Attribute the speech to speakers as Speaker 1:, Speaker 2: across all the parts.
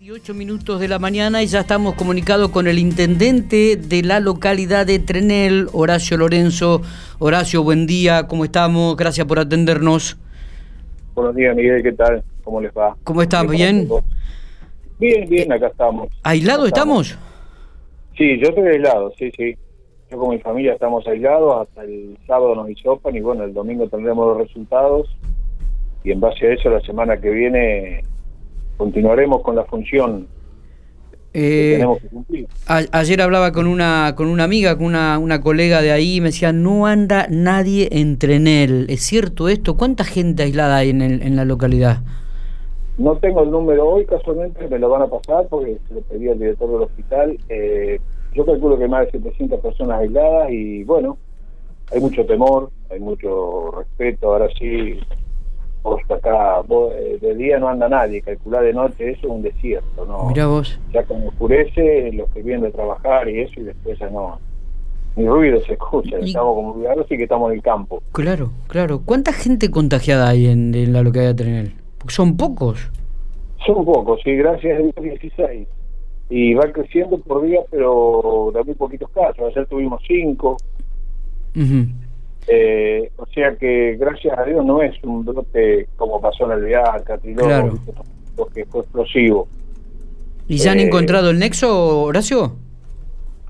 Speaker 1: 18 minutos de la mañana y ya estamos comunicados con el intendente de la localidad de Trenel, Horacio Lorenzo. Horacio, buen día, ¿cómo estamos? Gracias por atendernos.
Speaker 2: Buenos días, Miguel, ¿qué tal? ¿Cómo les va?
Speaker 1: ¿Cómo estás? ¿Bien?
Speaker 2: Bien, bien, acá estamos.
Speaker 1: ¿Aislado estamos?
Speaker 2: Sí, yo estoy aislado, sí, sí. Yo con mi familia estamos aislados, hasta el sábado nos hisopan y bueno, el domingo tendremos los resultados y en base a eso la semana que viene continuaremos con la función que
Speaker 1: Eh,
Speaker 2: tenemos que cumplir.
Speaker 1: a- ayer hablaba con una con una amiga, con una, una colega de ahí, y me decía, no anda nadie en Trenel. ¿Es cierto esto? ¿Cuánta gente aislada hay en, el- en la localidad?
Speaker 2: No tengo el número hoy, casualmente me lo van a pasar porque se lo pedí al director del hospital. Eh, yo calculo que hay más de 700 personas aisladas y bueno, hay mucho temor, hay mucho respeto. Ahora sí, vos, eh, de día no anda nadie, calcular de noche eso es un desierto. ¿no?
Speaker 1: Mirá vos.
Speaker 2: Ya cuando oscurece, los que vienen de trabajar y eso, y después ya no. Ni ruido se escucha,
Speaker 1: Y-
Speaker 2: estamos como cuidados y que estamos en el campo.
Speaker 1: Claro, claro. ¿Cuánta gente contagiada hay en, en la localidad de Trenel? Porque son pocos.
Speaker 2: Son pocos, sí, gracias a Dios 16. Y va creciendo por día, pero de muy poquitos casos. Ayer tuvimos cinco.
Speaker 1: Ujú.
Speaker 2: Eh, o sea que, gracias a Dios, no es un brote como pasó en el viaje, Catriló,
Speaker 1: Claro.
Speaker 2: porque fue explosivo.
Speaker 1: ¿Y ya han
Speaker 2: Eh,
Speaker 1: encontrado el nexo, Horacio?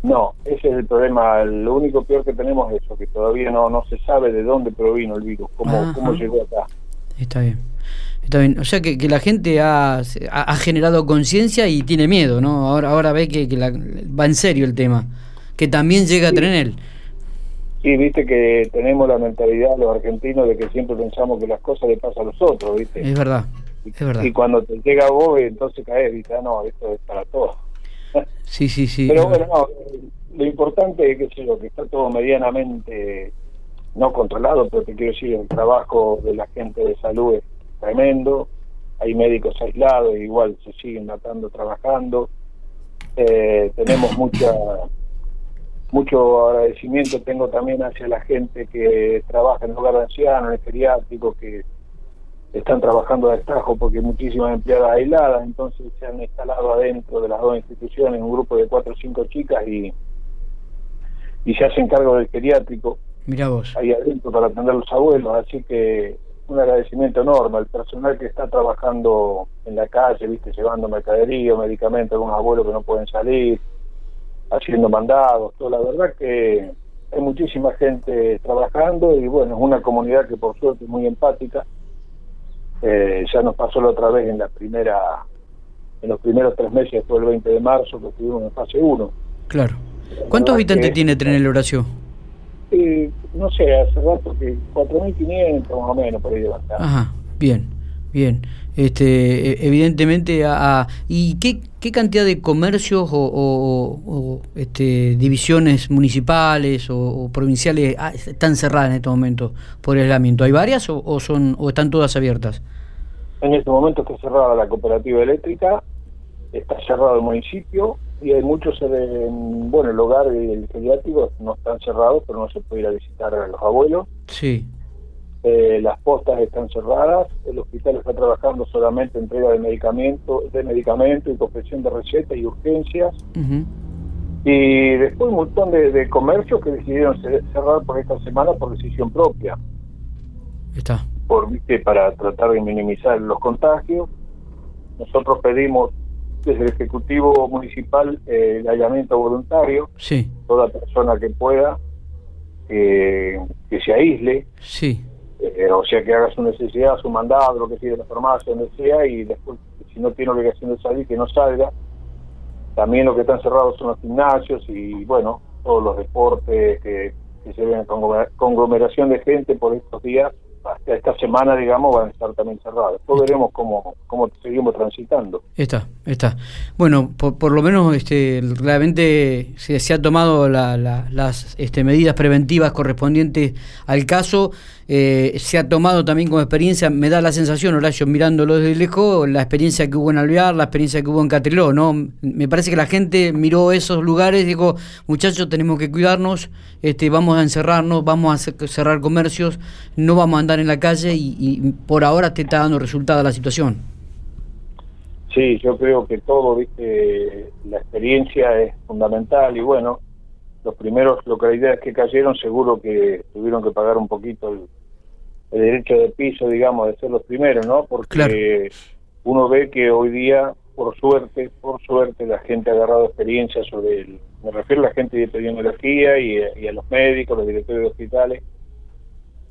Speaker 2: No, ese es el problema. Lo único peor que tenemos es eso, que todavía no, no se sabe de dónde provino el virus, cómo, cómo llegó acá.
Speaker 1: Está bien. Está bien. O sea que, que la gente ha, ha, generado conciencia y tiene miedo, ¿no? Ahora, ahora ve que, que la- va en serio el tema. Que también llega a
Speaker 2: Sí.
Speaker 1: Trenel.
Speaker 2: Sí, viste que tenemos la mentalidad los argentinos de que siempre pensamos que las cosas le pasan a los otros, ¿viste?
Speaker 1: Es verdad. Es verdad.
Speaker 2: Y cuando te llega a vos, entonces caes, ¿viste? Ah, no, esto es para todos.
Speaker 1: Sí, sí, sí.
Speaker 2: Pero bueno, no, lo importante es que, sé yo, que está todo medianamente no controlado, pero te quiero decir, el trabajo de la gente de salud es tremendo. Hay médicos aislados, igual se siguen matando trabajando. Eh, tenemos mucha mucho agradecimiento tengo también hacia la gente que trabaja en el hogar de ancianos, en el geriátrico, que están trabajando a destajo porque hay muchísimas empleadas aisladas, entonces se han instalado adentro de las dos instituciones un grupo de cuatro o cinco chicas y, y se hacen cargo del geriátrico
Speaker 1: Mirá vos.
Speaker 2: ahí adentro para atender a los abuelos, así que un agradecimiento enorme al personal que está trabajando en la calle, viste, llevando mercadería, medicamentos a algunos abuelos que no pueden salir, haciendo mandados, todo. La verdad que hay muchísima gente trabajando y bueno, es una comunidad que por suerte es muy empática. Eh, ya nos pasó la otra vez en la primera, en los primeros tres meses después del 20 de marzo que estuvimos en fase 1.
Speaker 1: Claro. ¿Cuántos habitantes
Speaker 2: que-
Speaker 1: tiene Trenel, Horacio?
Speaker 2: Eh, no sé, hace rato que 4.500 más o menos por ahí de.
Speaker 1: Ajá, bien, bien. Este, e- evidentemente, a, a- ¿y qué, qué cantidad de comercios o, o- o, este, divisiones municipales o, o provinciales ah, están cerradas en este momento por el aislamiento? ¿Hay varias o, son o están todas abiertas?
Speaker 2: En este momento está cerrada la cooperativa eléctrica, está cerrado el municipio y hay muchos, eh, en- bueno, el hogar y el geriátrico no están cerrados, pero no se puede ir a visitar a los abuelos.
Speaker 1: Sí,
Speaker 2: Eh, las postas están cerradas, el hospital está trabajando solamente en entrega de medicamento, de medicamento y confección de recetas y urgencias. Y después un montón de, de comercios que decidieron ce- cerrar por esta semana por decisión propia.
Speaker 1: está.
Speaker 2: por ¿viste? para tratar de minimizar los contagios. Nosotros pedimos desde el Ejecutivo Municipal eh, el aislamiento voluntario,
Speaker 1: Sí,
Speaker 2: toda persona que pueda que, que se aísle,
Speaker 1: sí,
Speaker 2: eh, o sea que haga su necesidad, su mandado, lo que sea de la farmacia, donde sea, y después, si no tiene obligación de salir, que no salga. También lo que están cerrados son los gimnasios y, bueno, todos los deportes que, que se ven conglomera- conglomeración de gente por estos días, hasta esta semana, digamos, van a estar también cerrados. Después veremos cómo, cómo seguimos transitando.
Speaker 1: está, está. Bueno, por, por lo menos este, realmente se, se ha tomado la- la- las este, medidas preventivas correspondientes al caso. Eh, se ha tomado también como experiencia, me da la sensación, Horacio, mirándolo desde lejos, la experiencia que hubo en Alvear, la experiencia que hubo en Catriló, ¿no? Me parece que la gente miró esos lugares dijo, muchachos, tenemos que cuidarnos, este, vamos a encerrarnos, vamos a ce- cerrar comercios, no vamos a andar en la calle y, y por ahora te está dando resultado la situación.
Speaker 2: Sí, yo creo que todo, viste, la experiencia es fundamental y bueno, los primeros localidades que cayeron seguro que tuvieron que pagar un poquito el, derecho de piso, digamos, de ser los primeros, ¿no? Porque uno ve que hoy día, por suerte, por suerte, la gente ha agarrado experiencia sobre el, me refiero a la gente de epidemiología y, y a los médicos, los directores de hospitales,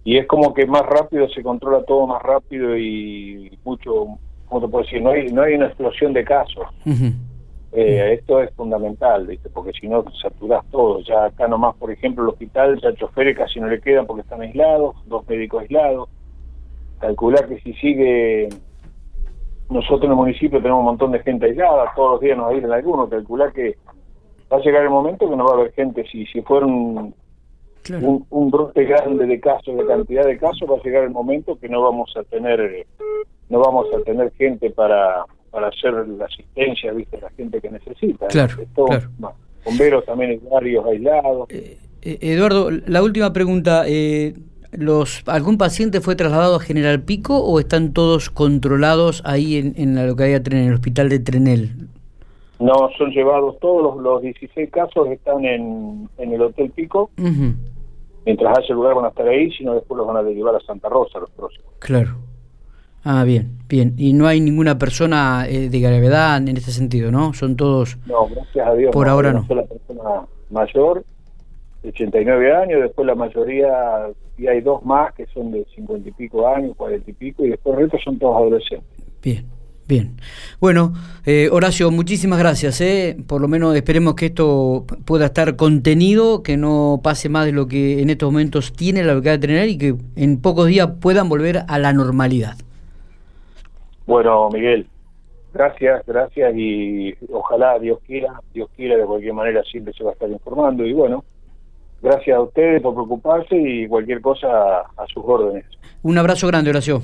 Speaker 2: y es como que más rápido se controla todo más rápido y mucho, ¿cómo te puedo decir? No hay, no hay una explosión de casos. Eh, esto es fundamental, ¿viste? porque si no saturas todo. Ya acá nomás, por ejemplo, el hospital, ya choferes casi no le quedan porque están aislados, dos médicos aislados. Calcular que si sigue, nosotros en el municipio tenemos un montón de gente aislada, todos los días nos aíslan algunos, calcular que va a llegar el momento que no va a haber gente, si, si fueron un, brote grande de casos, de cantidad de casos, va a llegar el momento que no vamos a tener, no vamos a tener gente para para hacer la asistencia, viste, la gente que necesita.
Speaker 1: Claro,
Speaker 2: Bomberos también varios aislados. Eh,
Speaker 1: eh, Eduardo, la última pregunta. Eh, los ¿Algún paciente fue trasladado a General Pico o están todos controlados ahí en, en la localidad de Trenel, en el hospital de Trenel?
Speaker 2: No, son llevados todos los, los 16 casos están en, en el Hotel Pico. Mientras haya lugar van a estar ahí, sino después los van a derivar a Santa Rosa los próximos.
Speaker 1: Claro. Ah, bien, bien. Y no hay ninguna persona eh, de gravedad en este sentido, ¿no? Son todos...
Speaker 2: No, gracias a Dios.
Speaker 1: Por ahora no.
Speaker 2: La persona mayor, de 89 años, después la mayoría, y hay dos más que son de 50 y pico años, 40 y pico, y después el resto son todos adolescentes.
Speaker 1: Bien. Bien. Bueno, eh, Horacio, muchísimas gracias. Eh. Por lo menos esperemos que esto pueda estar contenido, que no pase más de lo que en estos momentos tiene la localidad de tener y que en pocos días puedan volver a la normalidad.
Speaker 2: Bueno, Miguel, gracias, gracias y ojalá Dios quiera, Dios quiera, de cualquier manera siempre se va a estar informando y bueno, gracias a ustedes por preocuparse y cualquier cosa a sus órdenes.
Speaker 1: Un abrazo grande, Horacio.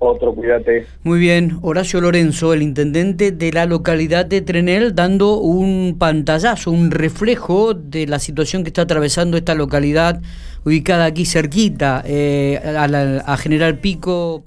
Speaker 2: Otro, cuídate.
Speaker 1: Muy bien, Horacio Lorenzo, el intendente de la localidad de Trenel, dando un pantallazo, un reflejo de la situación que está atravesando esta localidad ubicada aquí cerquita, eh, a, a General Pico.